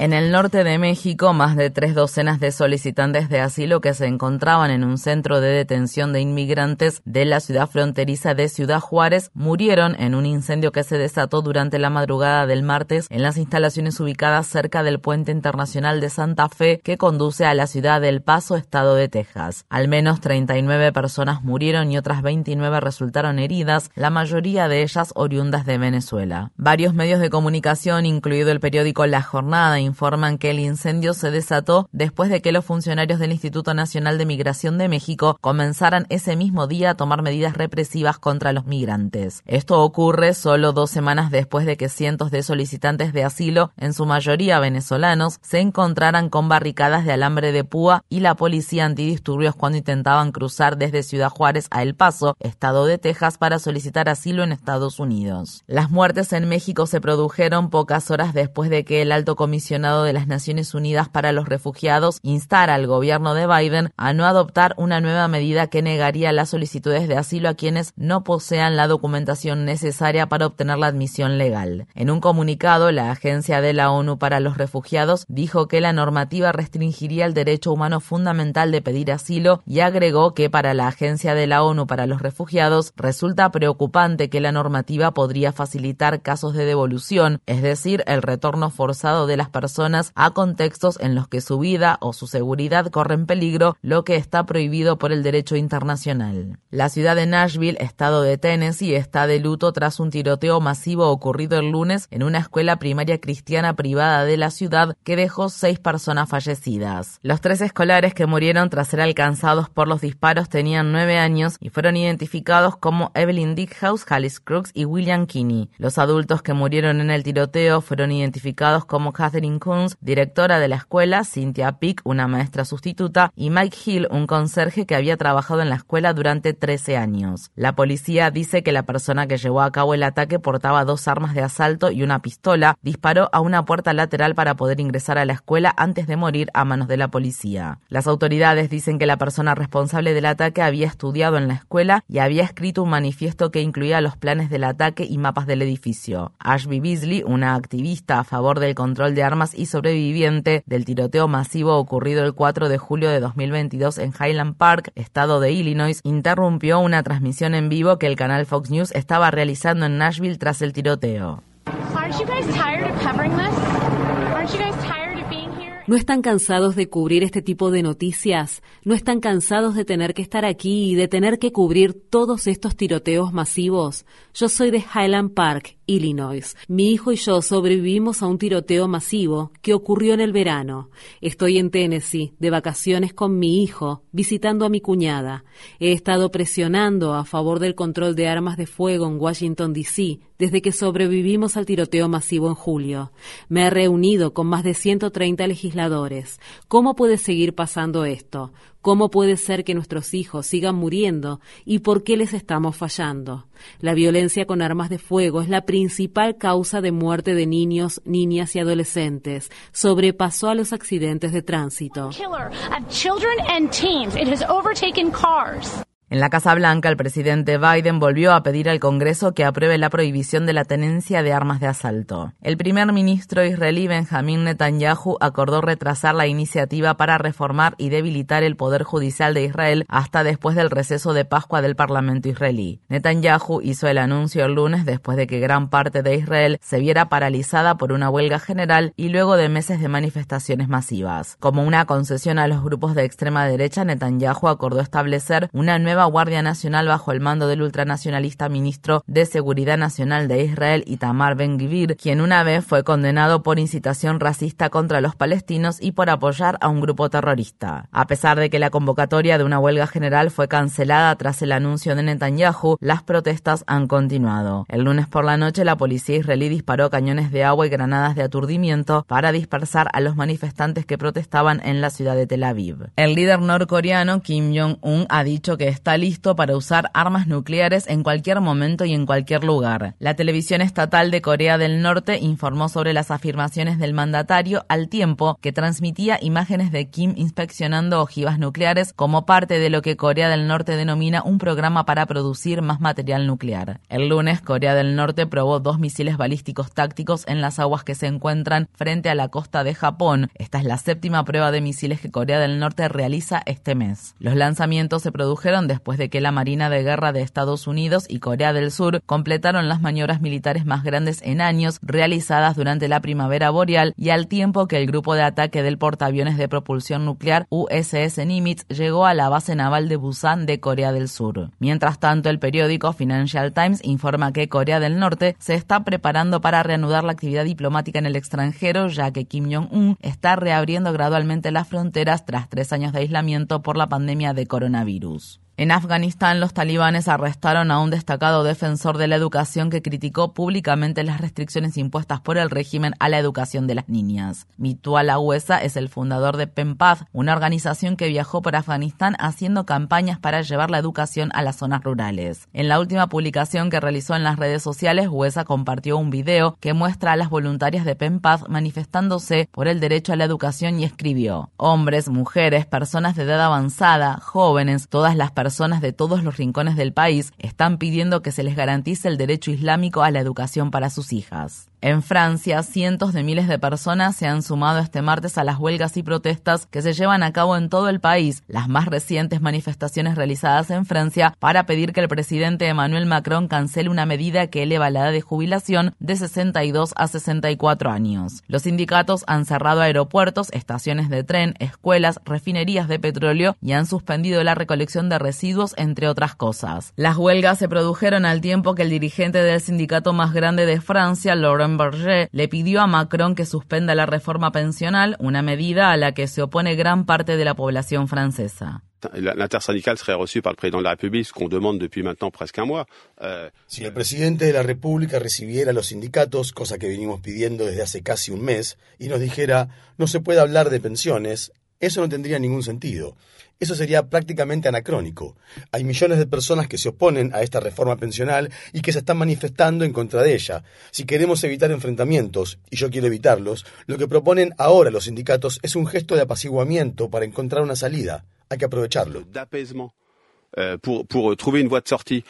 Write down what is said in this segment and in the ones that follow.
En el norte de México, más de tres docenas de solicitantes de asilo que se encontraban en un centro de detención de inmigrantes de la ciudad fronteriza de Ciudad Juárez murieron en un incendio que se desató durante la madrugada del martes en las instalaciones ubicadas cerca del puente internacional de Santa Fe que conduce a la ciudad del Paso, estado de Texas. Al menos 39 personas murieron y otras 29 resultaron heridas, la mayoría de ellas oriundas de Venezuela. Varios medios de comunicación, incluido el periódico La Jornada, informan que el incendio se desató después de que los funcionarios del Instituto Nacional de Migración de México comenzaran ese mismo día a tomar medidas represivas contra los migrantes. Esto ocurre solo dos semanas después de que cientos de solicitantes de asilo, en su mayoría venezolanos, se encontraran con barricadas de alambre de púa y la policía antidisturbios cuando intentaban cruzar desde Ciudad Juárez a El Paso, estado de Texas, para solicitar asilo en Estados Unidos. Las muertes en México se produjeron pocas horas después de que el alto comisionado de las Naciones Unidas para los Refugiados instara al gobierno de Biden a no adoptar una nueva medida que negaría las solicitudes de asilo a quienes no posean la documentación necesaria para obtener la admisión legal. En un comunicado, la Agencia de la ONU para los Refugiados dijo que la normativa restringiría el derecho humano fundamental de pedir asilo y agregó que para la Agencia de la ONU para los Refugiados resulta preocupante que la normativa podría facilitar casos de devolución, es decir, el retorno forzado de las personas a contextos en los que su vida o su seguridad corren peligro, lo que está prohibido por el derecho internacional. La ciudad de Nashville, estado de Tennessee, está de luto tras un tiroteo masivo ocurrido el lunes en una escuela primaria cristiana privada de la ciudad que dejó seis personas fallecidas. Los tres escolares que murieron tras ser alcanzados por los disparos tenían nueve años y fueron identificados como Evelyn Dickhouse, Alice Crooks y William Kinney. Los adultos que murieron en el tiroteo fueron identificados como Catherine directora de la escuela, Cynthia Pick, una maestra sustituta, y Mike Hill, un conserje que había trabajado en la escuela durante 13 años. La policía dice que la persona que llevó a cabo el ataque portaba dos armas de asalto y una pistola, disparó a una puerta lateral para poder ingresar a la escuela antes de morir a manos de la policía. Las autoridades dicen que la persona responsable del ataque había estudiado en la escuela y había escrito un manifiesto que incluía los planes del ataque y mapas del edificio. Ashby Beasley, una activista a favor del control de armas y sobreviviente del tiroteo masivo ocurrido el 4 de julio de 2022 en Highland Park, estado de Illinois, interrumpió una transmisión en vivo que el canal Fox News estaba realizando en Nashville tras el tiroteo. ¿No están cansados de cubrir este tipo de noticias? ¿No están cansados de tener que estar aquí y de tener que cubrir todos estos tiroteos masivos? Yo soy de Highland Park Illinois. Mi hijo y yo sobrevivimos a un tiroteo masivo que ocurrió en el verano. Estoy en Tennessee, de vacaciones con mi hijo, visitando a mi cuñada. He estado presionando a favor del control de armas de fuego en Washington, D.C. desde que sobrevivimos al tiroteo masivo en julio. Me he reunido con más de 130 legisladores. ¿Cómo puede seguir pasando esto? ¿Cómo puede ser que nuestros hijos sigan muriendo y por qué les estamos fallando? La violencia con armas de fuego es la principal causa de muerte de niños, niñas y adolescentes. Sobrepasó a los accidentes de tránsito. En la Casa Blanca, el presidente Biden volvió a pedir al Congreso que apruebe la prohibición de la tenencia de armas de asalto. El primer ministro israelí Benjamin Netanyahu acordó retrasar la iniciativa para reformar y debilitar el poder judicial de Israel hasta después del receso de Pascua del Parlamento israelí. Netanyahu hizo el anuncio el lunes después de que gran parte de Israel se viera paralizada por una huelga general y luego de meses de manifestaciones masivas. Como una concesión a los grupos de extrema derecha, Netanyahu acordó establecer una nueva nueva Guardia Nacional bajo el mando del ultranacionalista ministro de Seguridad Nacional de Israel, Itamar Ben-Gvir, quien una vez fue condenado por incitación racista contra los palestinos y por apoyar a un grupo terrorista. A pesar de que la convocatoria de una huelga general fue cancelada tras el anuncio de Netanyahu, las protestas han continuado. El lunes por la noche, la policía israelí disparó cañones de agua y granadas de aturdimiento para dispersar a los manifestantes que protestaban en la ciudad de Tel Aviv. El líder norcoreano Kim Jong-un ha dicho que está listo para usar armas nucleares en cualquier momento y en cualquier lugar. La televisión estatal de Corea del Norte informó sobre las afirmaciones del mandatario al tiempo que transmitía imágenes de Kim inspeccionando ojivas nucleares como parte de lo que Corea del Norte denomina un programa para producir más material nuclear. El lunes, Corea del Norte probó dos misiles balísticos tácticos en las aguas que se encuentran frente a la costa de Japón. Esta es la séptima prueba de misiles que Corea del Norte realiza este mes. Los lanzamientos se produjeron después de que la Marina de Guerra de Estados Unidos y Corea del Sur completaron las maniobras militares más grandes en años realizadas durante la primavera boreal y al tiempo que el grupo de ataque del portaaviones de propulsión nuclear USS Nimitz llegó a la base naval de Busan de Corea del Sur. Mientras tanto, el periódico Financial Times informa que Corea del Norte se está preparando para reanudar la actividad diplomática en el extranjero, ya que Kim Jong-un está reabriendo gradualmente las fronteras tras tres años de aislamiento por la pandemia de coronavirus. En Afganistán, los talibanes arrestaron a un destacado defensor de la educación que criticó públicamente las restricciones impuestas por el régimen a la educación de las niñas. Mituala Huesa es el fundador de PEMPAD, una organización que viajó por Afganistán haciendo campañas para llevar la educación a las zonas rurales. En la última publicación que realizó en las redes sociales, Huesa compartió un video que muestra a las voluntarias de PEMPAD manifestándose por el derecho a la educación y escribió: Hombres, mujeres, personas de edad avanzada, jóvenes, todas las personas personas de todos los rincones del país están pidiendo que se les garantice el derecho islámico a la educación para sus hijas. En Francia, cientos de miles de personas se han sumado este martes a las huelgas y protestas que se llevan a cabo en todo el país, las más recientes manifestaciones realizadas en Francia para pedir que el presidente Emmanuel Macron cancele una medida que eleva la edad de jubilación de 62 a 64 años. Los sindicatos han cerrado aeropuertos, estaciones de tren, escuelas, refinerías de petróleo y han suspendido la recolección de residuos, entre otras cosas. Las huelgas se produjeron al tiempo que el dirigente del sindicato más grande de Francia, Laurent Berger le pidió a Macron que suspenda la reforma pensional, una medida a la que se opone gran parte de la población francesa. L'intersyndicale serait reçu par le président de la République, ce qu'on demande depuis maintenant presque un mois. Si el presidente de la República recibiera a los sindicatos, cosa que venimos pidiendo desde hace casi un mes, y nos dijera no se puede hablar de pensiones, eso no tendría ningún sentido. Eso sería prácticamente anacrónico. Hay millones de personas que se oponen a esta reforma pensional y que se están manifestando en contra de ella. Si queremos evitar enfrentamientos, y yo quiero evitarlos, lo que proponen ahora los sindicatos es un gesto de apaciguamiento para encontrar una salida. Hay que aprovecharlo. Euh, pour, pour trouver une voie de sortie,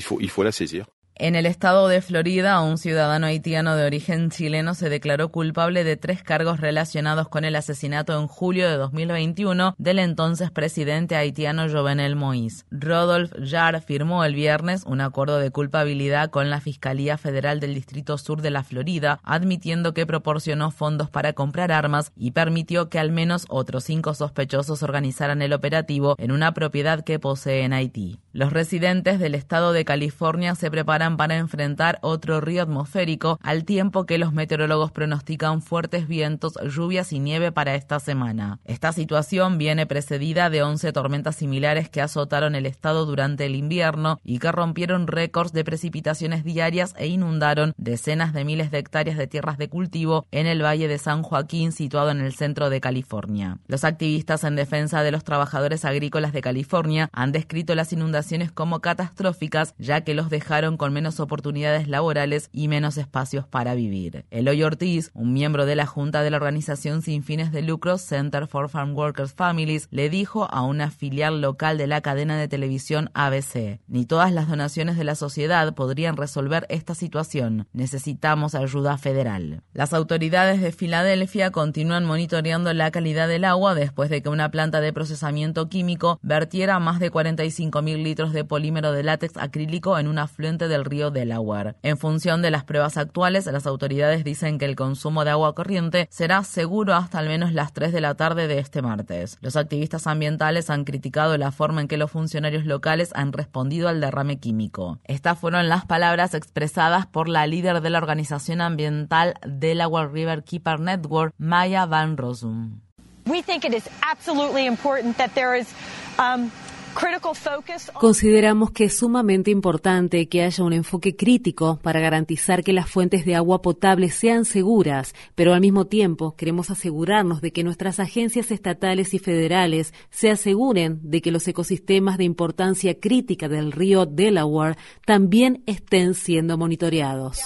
faut, il faut la saisir. En el estado de Florida, un ciudadano haitiano de origen chileno se declaró culpable de tres cargos relacionados con el asesinato en julio de 2021 del entonces presidente haitiano Jovenel Moïse. Rodolphe Jarre firmó el viernes un acuerdo de culpabilidad con la Fiscalía Federal del Distrito Sur de la Florida, admitiendo que proporcionó fondos para comprar armas y permitió que al menos otros cinco sospechosos organizaran el operativo en una propiedad que posee en Haití. Los residentes del estado de California se preparan para enfrentar otro río atmosférico, al tiempo que los meteorólogos pronostican fuertes vientos, lluvias y nieve para esta semana. Esta situación viene precedida de 11 tormentas similares que azotaron el estado durante el invierno y que rompieron récords de precipitaciones diarias e inundaron decenas de miles de hectáreas de tierras de cultivo en el Valle de San Joaquín, situado en el centro de California. Los activistas en defensa de los trabajadores agrícolas de California han descrito las inundaciones como catastróficas, ya que los dejaron con menos oportunidades laborales y menos espacios para vivir. Eloy Ortiz, un miembro de la junta de la organización sin fines de lucro Center for Farm Workers Families, le dijo a una filial local de la cadena de televisión ABC, ni todas las donaciones de la sociedad podrían resolver esta situación. Necesitamos ayuda federal. Las autoridades de Filadelfia continúan monitoreando la calidad del agua después de que una planta de procesamiento químico vertiera más de 45.000 litros de polímero de látex acrílico en un afluente del río Delaware. En función de las pruebas actuales, las autoridades dicen que el consumo de agua corriente será seguro hasta al menos las 3 de la tarde de este martes. Los activistas ambientales han criticado la forma en que los funcionarios locales han respondido al derrame químico. Estas fueron las palabras expresadas por la líder de la organización ambiental Delaware River Keeper Network, Maya Van Rossum. We think it is absolutely important that there is um, Consideramos que es sumamente importante que haya un enfoque crítico para garantizar que las fuentes de agua potable sean seguras, pero al mismo tiempo queremos asegurarnos de que nuestras agencias estatales y federales se aseguren de que los ecosistemas de importancia crítica del río Delaware también estén siendo monitoreados.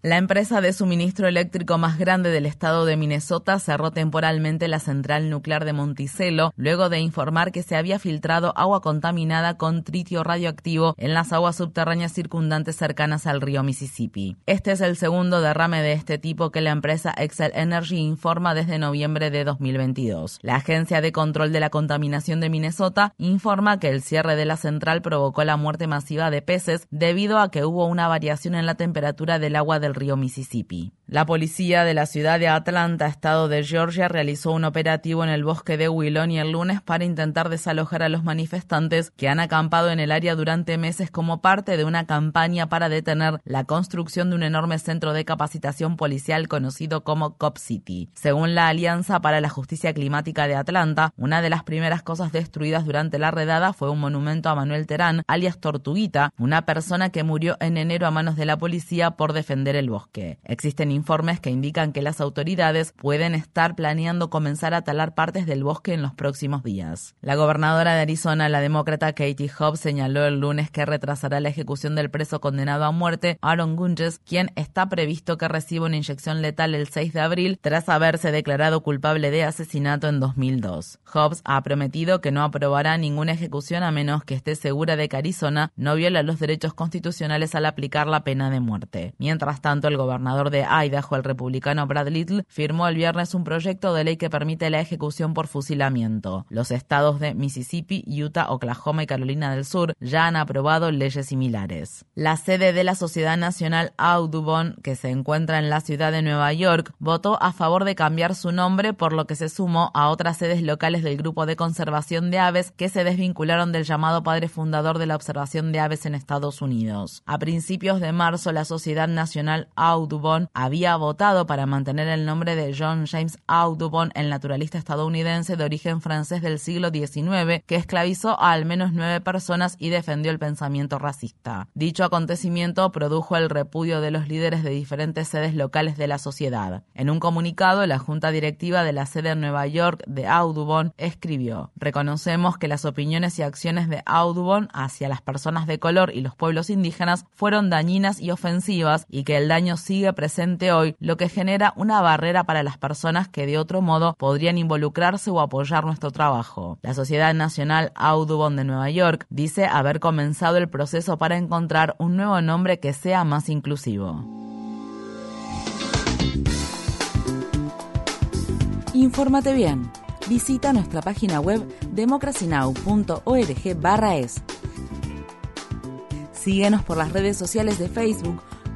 La empresa de suministro eléctrico más grande del estado de Minnesota cerró temporalmente la central nuclear de Monticello luego de informar que se había filtrado agua contaminada con tritio radioactivo en las aguas subterráneas circundantes cercanas al río Mississippi. Este es el segundo derrame de este tipo que la empresa Excel Energy informa desde noviembre de 2022. La Agencia de Control de la Contaminación de Minnesota informa que el cierre de la central provocó la muerte masiva de peces debido a que hubo una variación en la temperatura del agua de río Mississippi. La policía de la ciudad de Atlanta, estado de Georgia, realizó un operativo en el bosque de Willonie el lunes para intentar desalojar a los manifestantes que han acampado en el área durante meses como parte de una campaña para detener la construcción de un enorme centro de capacitación policial conocido como Cop City. Según la Alianza para la Justicia Climática de Atlanta, una de las primeras cosas destruidas durante la redada fue un monumento a Manuel Terán, alias Tortuguita, una persona que murió en enero a manos de la policía por defender el bosque. Existen informes que indican que las autoridades pueden estar planeando comenzar a talar partes del bosque en los próximos días. La gobernadora de Arizona, la demócrata Katie Hobbs, señaló el lunes que retrasará la ejecución del preso condenado a muerte, Aaron Gunges, quien está previsto que reciba una inyección letal el 6 de abril tras haberse declarado culpable de asesinato en 2002. Hobbs ha prometido que no aprobará ninguna ejecución a menos que esté segura de que Arizona no viola los derechos constitucionales al aplicar la pena de muerte. Mientras tanto, el gobernador de Idaho, el republicano Brad Little, firmó el viernes un proyecto de ley que permite la ejecución por fusilamiento. Los estados de Mississippi, Utah, Oklahoma y Carolina del Sur ya han aprobado leyes similares. La sede de la Sociedad Nacional Audubon, que se encuentra en la ciudad de Nueva York, votó a favor de cambiar su nombre, por lo que se sumó a otras sedes locales del Grupo de Conservación de Aves que se desvincularon del llamado padre fundador de la observación de aves en Estados Unidos. A principios de marzo, la Sociedad Nacional Audubon había votado para mantener el nombre de John James Audubon, el naturalista estadounidense de origen francés del siglo XIX, que esclavizó a al menos nueve personas y defendió el pensamiento racista. Dicho acontecimiento produjo el repudio de los líderes de diferentes sedes locales de la sociedad. En un comunicado, la junta directiva de la sede en Nueva York de Audubon escribió: Reconocemos que las opiniones y acciones de Audubon hacia las personas de color y los pueblos indígenas fueron dañinas y ofensivas y que el daño sigue presente hoy, lo que genera una barrera para las personas que de otro modo podrían involucrarse o apoyar nuestro trabajo. La Sociedad Nacional Audubon de Nueva York dice haber comenzado el proceso para encontrar un nuevo nombre que sea más inclusivo. Infórmate bien. Visita nuestra página web democracynow.org/es. Síguenos por las redes sociales de Facebook,